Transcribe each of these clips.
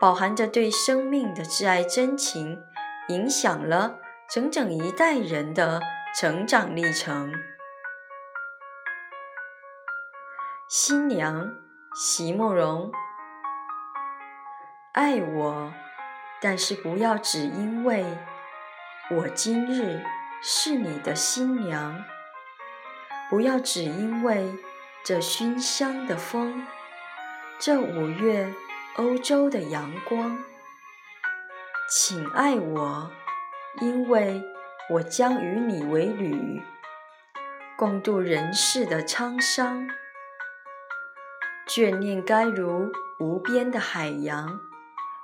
饱含着对生命的挚爱真情，影响了整整一代人的成长历程。新娘。席慕容，爱我，但是不要只因为我今日是你的新娘，不要只因为这熏香的风，这五月欧洲的阳光，请爱我，因为我将与你为侣，共度人世的沧桑。眷恋该如无边的海洋，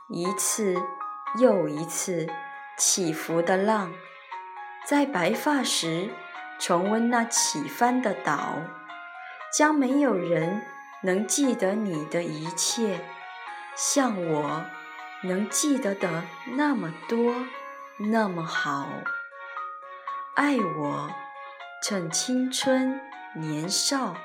一次又一次起伏的浪，在白发时重温那起帆的岛，将没有人能记得你的一切，像我能记得的那么多，那么好。爱我，趁青春年少。